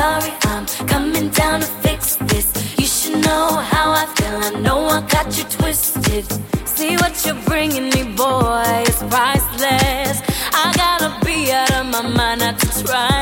sorry, I'm coming down to fix this. You should know how I feel, I know I got you twisted. See what you're bringing me, boy, it's priceless. I gotta be out of my mind not to try.